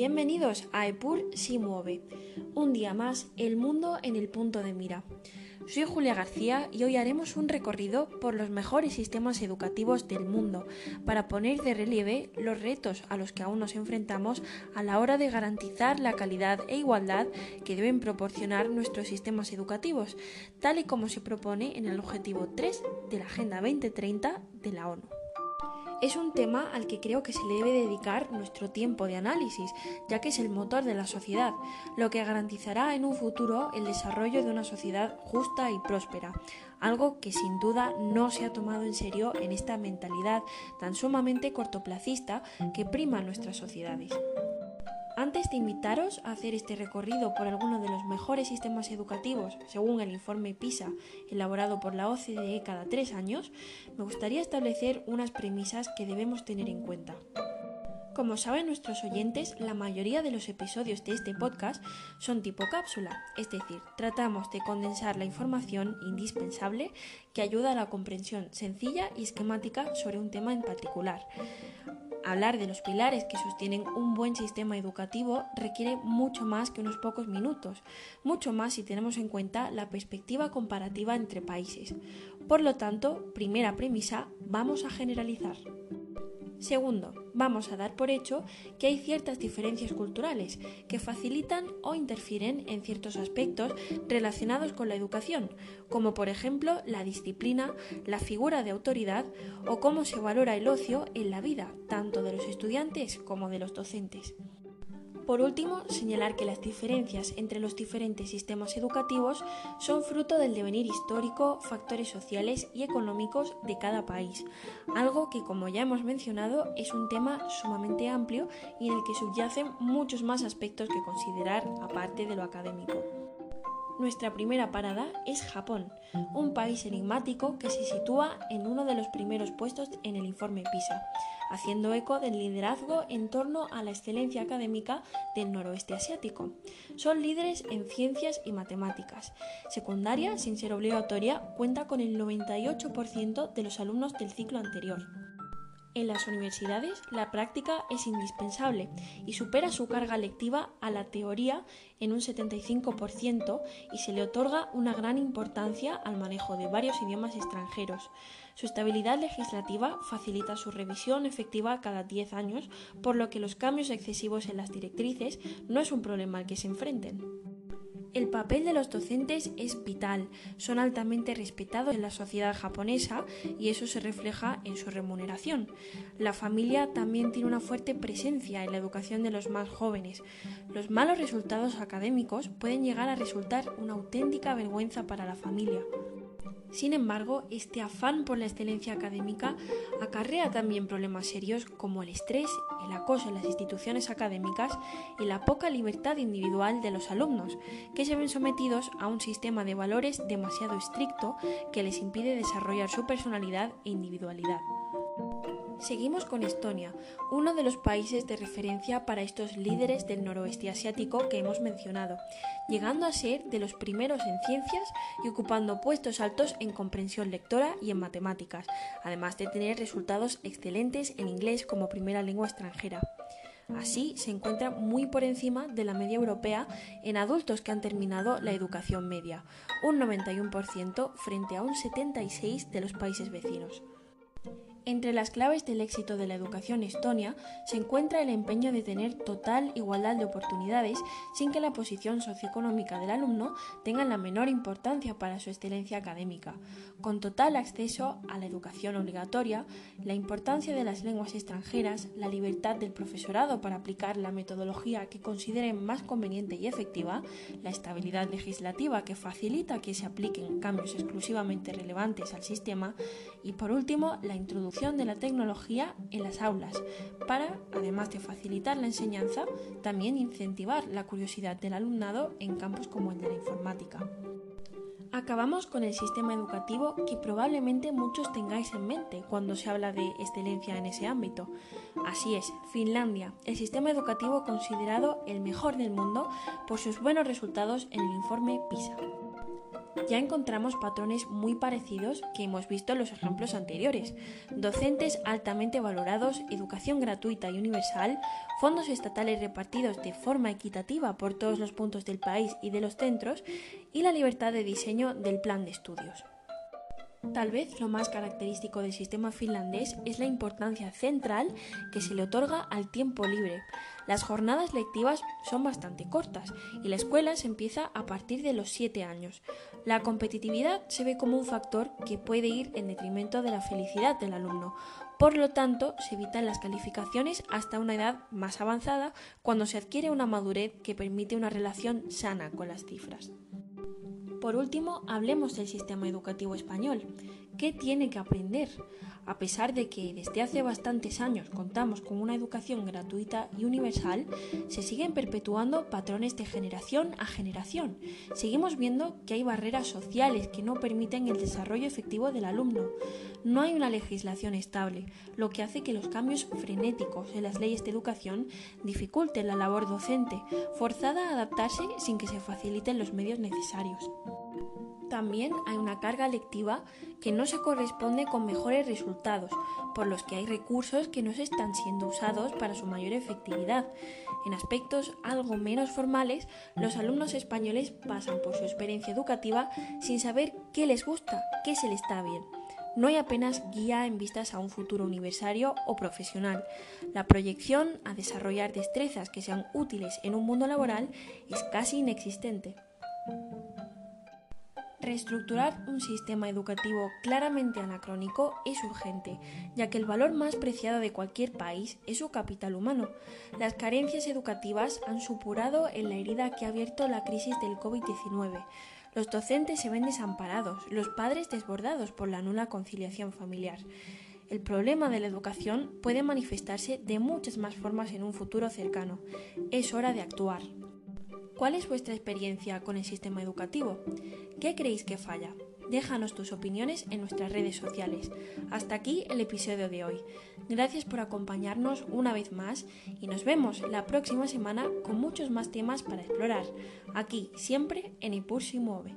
Bienvenidos a EPUR Si Mueve. Un día más, el mundo en el punto de mira. Soy Julia García y hoy haremos un recorrido por los mejores sistemas educativos del mundo para poner de relieve los retos a los que aún nos enfrentamos a la hora de garantizar la calidad e igualdad que deben proporcionar nuestros sistemas educativos, tal y como se propone en el objetivo 3 de la Agenda 2030 de la ONU. Es un tema al que creo que se le debe dedicar nuestro tiempo de análisis, ya que es el motor de la sociedad, lo que garantizará en un futuro el desarrollo de una sociedad justa y próspera, algo que sin duda no se ha tomado en serio en esta mentalidad tan sumamente cortoplacista que prima nuestras sociedades. Antes de invitaros a hacer este recorrido por alguno de los mejores sistemas educativos, según el informe PISA elaborado por la OCDE cada tres años, me gustaría establecer unas premisas que debemos tener en cuenta. Como saben nuestros oyentes, la mayoría de los episodios de este podcast son tipo cápsula, es decir, tratamos de condensar la información indispensable que ayuda a la comprensión sencilla y esquemática sobre un tema en particular. Hablar de los pilares que sostienen un buen sistema educativo requiere mucho más que unos pocos minutos, mucho más si tenemos en cuenta la perspectiva comparativa entre países. Por lo tanto, primera premisa, vamos a generalizar. Segundo, vamos a dar por hecho que hay ciertas diferencias culturales que facilitan o interfieren en ciertos aspectos relacionados con la educación, como por ejemplo la disciplina, la figura de autoridad o cómo se valora el ocio en la vida, tanto de los estudiantes como de los docentes. Por último, señalar que las diferencias entre los diferentes sistemas educativos son fruto del devenir histórico, factores sociales y económicos de cada país, algo que, como ya hemos mencionado, es un tema sumamente amplio y en el que subyacen muchos más aspectos que considerar aparte de lo académico. Nuestra primera parada es Japón, un país enigmático que se sitúa en uno de los primeros puestos en el informe PISA, haciendo eco del liderazgo en torno a la excelencia académica del noroeste asiático. Son líderes en ciencias y matemáticas. Secundaria, sin ser obligatoria, cuenta con el 98% de los alumnos del ciclo anterior. En las universidades la práctica es indispensable y supera su carga lectiva a la teoría en un 75% y se le otorga una gran importancia al manejo de varios idiomas extranjeros. Su estabilidad legislativa facilita su revisión efectiva cada 10 años, por lo que los cambios excesivos en las directrices no es un problema al que se enfrenten. El papel de los docentes es vital, son altamente respetados en la sociedad japonesa y eso se refleja en su remuneración. La familia también tiene una fuerte presencia en la educación de los más jóvenes. Los malos resultados académicos pueden llegar a resultar una auténtica vergüenza para la familia. Sin embargo, este afán por la excelencia académica acarrea también problemas serios como el estrés, el acoso en las instituciones académicas y la poca libertad individual de los alumnos, que se ven sometidos a un sistema de valores demasiado estricto que les impide desarrollar su personalidad e individualidad. Seguimos con Estonia, uno de los países de referencia para estos líderes del noroeste asiático que hemos mencionado, llegando a ser de los primeros en ciencias y ocupando puestos altos en comprensión lectora y en matemáticas, además de tener resultados excelentes en inglés como primera lengua extranjera. Así se encuentra muy por encima de la media europea en adultos que han terminado la educación media, un 91% frente a un 76% de los países vecinos. Entre las claves del éxito de la educación estonia se encuentra el empeño de tener total igualdad de oportunidades sin que la posición socioeconómica del alumno tenga la menor importancia para su excelencia académica, con total acceso a la educación obligatoria, la importancia de las lenguas extranjeras, la libertad del profesorado para aplicar la metodología que consideren más conveniente y efectiva, la estabilidad legislativa que facilita que se apliquen cambios exclusivamente relevantes al sistema y por último la introducción de la tecnología en las aulas, para, además de facilitar la enseñanza, también incentivar la curiosidad del alumnado en campos como el de la informática. Acabamos con el sistema educativo que probablemente muchos tengáis en mente cuando se habla de excelencia en ese ámbito. Así es, Finlandia, el sistema educativo considerado el mejor del mundo por sus buenos resultados en el informe PISA. Ya encontramos patrones muy parecidos que hemos visto en los ejemplos anteriores. Docentes altamente valorados, educación gratuita y universal, fondos estatales repartidos de forma equitativa por todos los puntos del país y de los centros y la libertad de diseño del plan de estudios. Tal vez lo más característico del sistema finlandés es la importancia central que se le otorga al tiempo libre. Las jornadas lectivas son bastante cortas y la escuela se empieza a partir de los 7 años. La competitividad se ve como un factor que puede ir en detrimento de la felicidad del alumno. Por lo tanto, se evitan las calificaciones hasta una edad más avanzada cuando se adquiere una madurez que permite una relación sana con las cifras. Por último, hablemos del sistema educativo español. ¿Qué tiene que aprender? A pesar de que desde hace bastantes años contamos con una educación gratuita y universal, se siguen perpetuando patrones de generación a generación. Seguimos viendo que hay barreras sociales que no permiten el desarrollo efectivo del alumno. No hay una legislación estable, lo que hace que los cambios frenéticos en las leyes de educación dificulten la labor docente, forzada a adaptarse sin que se faciliten los medios necesarios. También hay una carga lectiva que no se corresponde con mejores resultados, por los que hay recursos que no se están siendo usados para su mayor efectividad. En aspectos algo menos formales, los alumnos españoles pasan por su experiencia educativa sin saber qué les gusta, qué se les está bien. No hay apenas guía en vistas a un futuro universitario o profesional. La proyección a desarrollar destrezas que sean útiles en un mundo laboral es casi inexistente. Reestructurar un sistema educativo claramente anacrónico es urgente, ya que el valor más preciado de cualquier país es su capital humano. Las carencias educativas han supurado en la herida que ha abierto la crisis del COVID-19. Los docentes se ven desamparados, los padres desbordados por la nula conciliación familiar. El problema de la educación puede manifestarse de muchas más formas en un futuro cercano. Es hora de actuar. ¿Cuál es vuestra experiencia con el sistema educativo? ¿Qué creéis que falla? Déjanos tus opiniones en nuestras redes sociales. Hasta aquí el episodio de hoy. Gracias por acompañarnos una vez más y nos vemos la próxima semana con muchos más temas para explorar, aquí siempre en Impulso y Mueve.